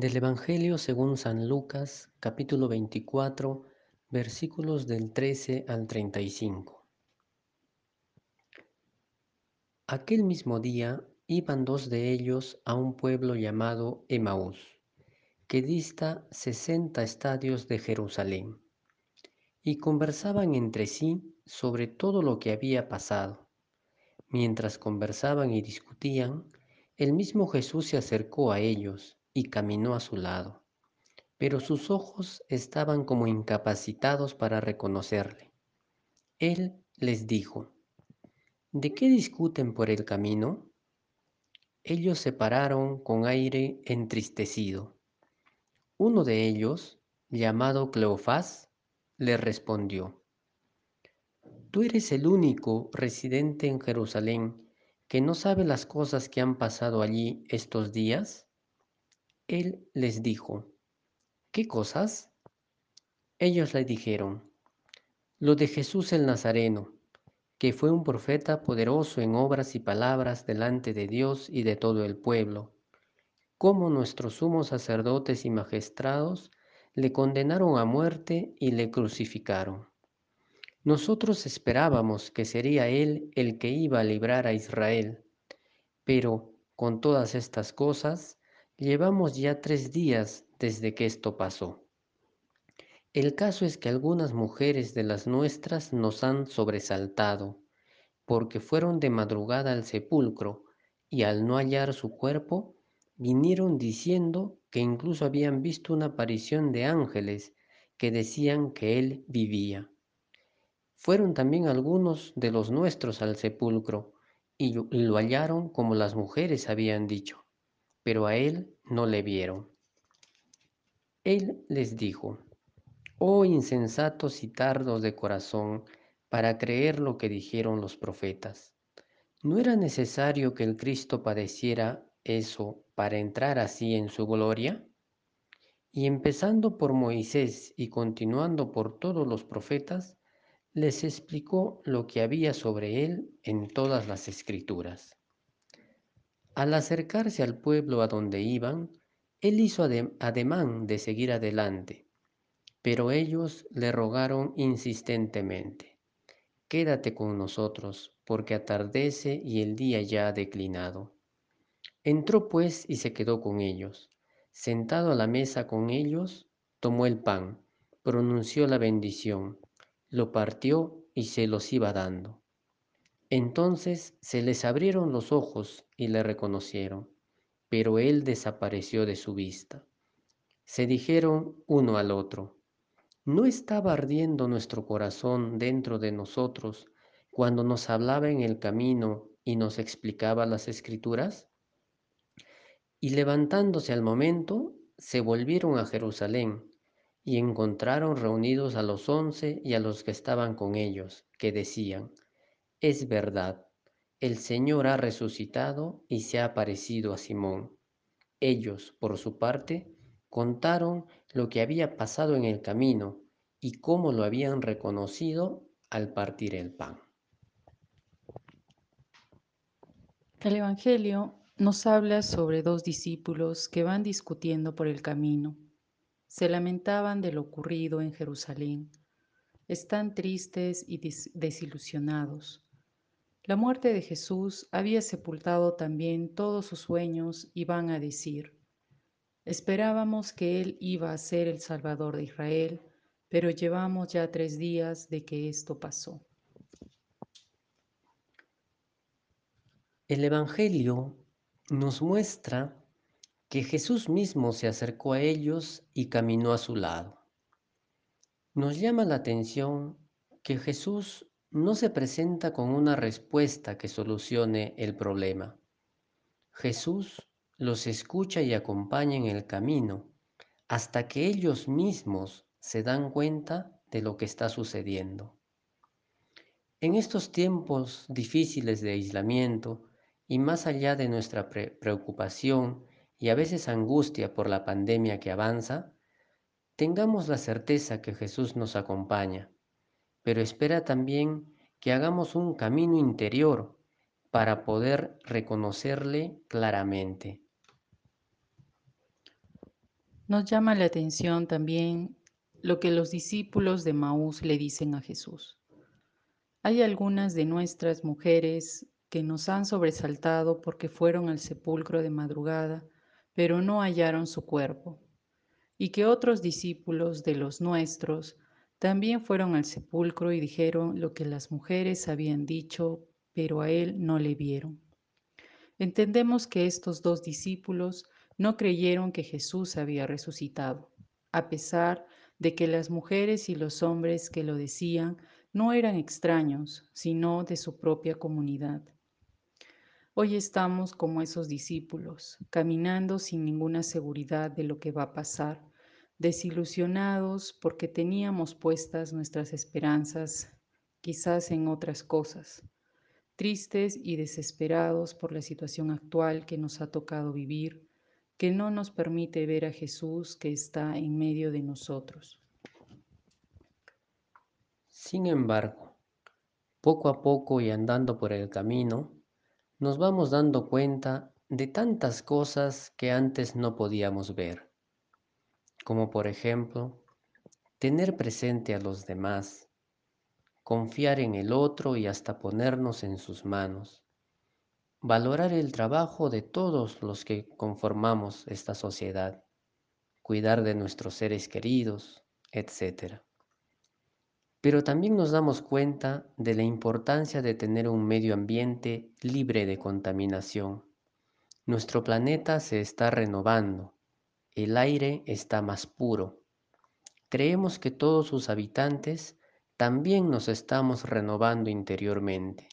Del Evangelio según San Lucas, capítulo 24, versículos del 13 al 35. Aquel mismo día iban dos de ellos a un pueblo llamado Emaús, que dista sesenta estadios de Jerusalén, y conversaban entre sí sobre todo lo que había pasado. Mientras conversaban y discutían, el mismo Jesús se acercó a ellos y caminó a su lado, pero sus ojos estaban como incapacitados para reconocerle. Él les dijo, ¿De qué discuten por el camino? Ellos se pararon con aire entristecido. Uno de ellos, llamado Cleofás, le respondió, Tú eres el único residente en Jerusalén que no sabe las cosas que han pasado allí estos días. Él les dijo, ¿qué cosas? Ellos le dijeron, lo de Jesús el Nazareno, que fue un profeta poderoso en obras y palabras delante de Dios y de todo el pueblo, como nuestros sumos sacerdotes y magistrados le condenaron a muerte y le crucificaron. Nosotros esperábamos que sería Él el que iba a librar a Israel, pero con todas estas cosas, llevamos ya tres días desde que esto pasó. El caso es que algunas mujeres de las nuestras nos han sobresaltado, porque fueron de madrugada al sepulcro y al no hallar su cuerpo, vinieron diciendo que incluso habían visto una aparición de ángeles que decían que él vivía. Fueron también algunos de los nuestros al sepulcro y lo hallaron como las mujeres habían dicho, pero a él no le vieron. Él les dijo, Oh insensatos y tardos de corazón, para creer lo que dijeron los profetas. ¿No era necesario que el Cristo padeciera eso para entrar así en su gloria? Y empezando por Moisés y continuando por todos los profetas, les explicó lo que había sobre él en todas las escrituras. Al acercarse al pueblo a donde iban, él hizo ademán de seguir adelante, pero ellos le rogaron insistentemente, Quédate con nosotros, porque atardece y el día ya ha declinado. Entró pues y se quedó con ellos. Sentado a la mesa con ellos, tomó el pan, pronunció la bendición, lo partió y se los iba dando. Entonces se les abrieron los ojos y le reconocieron, pero él desapareció de su vista. Se dijeron uno al otro, ¿no estaba ardiendo nuestro corazón dentro de nosotros cuando nos hablaba en el camino y nos explicaba las escrituras? Y levantándose al momento, se volvieron a Jerusalén y encontraron reunidos a los once y a los que estaban con ellos, que decían, es verdad, el Señor ha resucitado y se ha aparecido a Simón. Ellos, por su parte, contaron lo que había pasado en el camino y cómo lo habían reconocido al partir el pan. El Evangelio nos habla sobre dos discípulos que van discutiendo por el camino. Se lamentaban de lo ocurrido en Jerusalén. Están tristes y desilusionados. La muerte de Jesús había sepultado también todos sus sueños y van a decir, esperábamos que Él iba a ser el Salvador de Israel, pero llevamos ya tres días de que esto pasó. El Evangelio nos muestra que Jesús mismo se acercó a ellos y caminó a su lado. Nos llama la atención que Jesús no se presenta con una respuesta que solucione el problema. Jesús los escucha y acompaña en el camino hasta que ellos mismos se dan cuenta de lo que está sucediendo. En estos tiempos difíciles de aislamiento y más allá de nuestra preocupación y a veces angustia por la pandemia que avanza, tengamos la certeza que Jesús nos acompaña, pero espera también que hagamos un camino interior para poder reconocerle claramente. Nos llama la atención también lo que los discípulos de Maús le dicen a Jesús. Hay algunas de nuestras mujeres que nos han sobresaltado porque fueron al sepulcro de madrugada, pero no hallaron su cuerpo, y que otros discípulos de los nuestros también fueron al sepulcro y dijeron lo que las mujeres habían dicho, pero a él no le vieron. Entendemos que estos dos discípulos no creyeron que Jesús había resucitado, a pesar de que las mujeres y los hombres que lo decían no eran extraños, sino de su propia comunidad. Hoy estamos como esos discípulos, caminando sin ninguna seguridad de lo que va a pasar, desilusionados porque teníamos puestas nuestras esperanzas quizás en otras cosas, tristes y desesperados por la situación actual que nos ha tocado vivir, que no nos permite ver a Jesús que está en medio de nosotros. Sin embargo, poco a poco y andando por el camino, nos vamos dando cuenta de tantas cosas que antes no podíamos ver, como por ejemplo, tener presente a los demás, confiar en el otro y hasta ponernos en sus manos, valorar el trabajo de todos los que conformamos esta sociedad, cuidar de nuestros seres queridos, etc. Pero también nos damos cuenta de la importancia de tener un medio ambiente libre de contaminación. Nuestro planeta se está renovando, el aire está más puro. Creemos que todos sus habitantes también nos estamos renovando interiormente.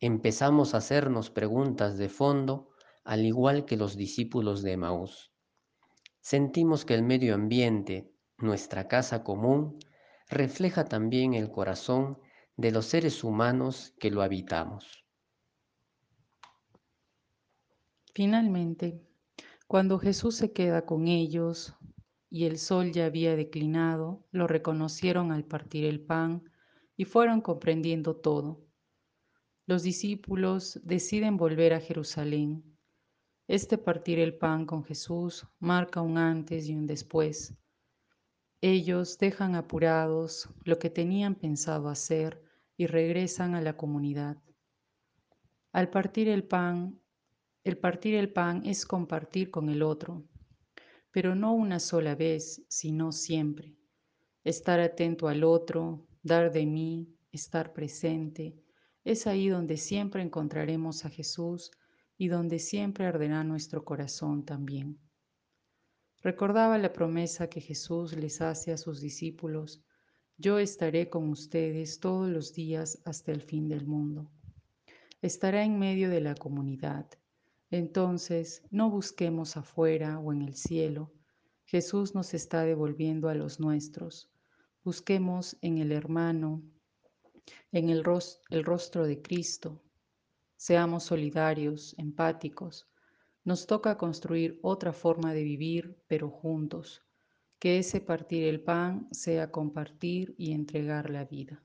Empezamos a hacernos preguntas de fondo, al igual que los discípulos de Maús. Sentimos que el medio ambiente, nuestra casa común, refleja también el corazón de los seres humanos que lo habitamos. Finalmente, cuando Jesús se queda con ellos y el sol ya había declinado, lo reconocieron al partir el pan y fueron comprendiendo todo. Los discípulos deciden volver a Jerusalén. Este partir el pan con Jesús marca un antes y un después ellos dejan apurados lo que tenían pensado hacer y regresan a la comunidad. Al partir el pan, el partir el pan es compartir con el otro, pero no una sola vez, sino siempre. Estar atento al otro, dar de mí, estar presente, es ahí donde siempre encontraremos a Jesús y donde siempre arderá nuestro corazón también. Recordaba la promesa que Jesús les hace a sus discípulos, yo estaré con ustedes todos los días hasta el fin del mundo. Estará en medio de la comunidad. Entonces, no busquemos afuera o en el cielo. Jesús nos está devolviendo a los nuestros. Busquemos en el hermano, en el, rostro de Cristo. Seamos solidarios, empáticos, nos toca construir otra forma de vivir, pero juntos. Que ese partir el pan sea compartir y entregar la vida.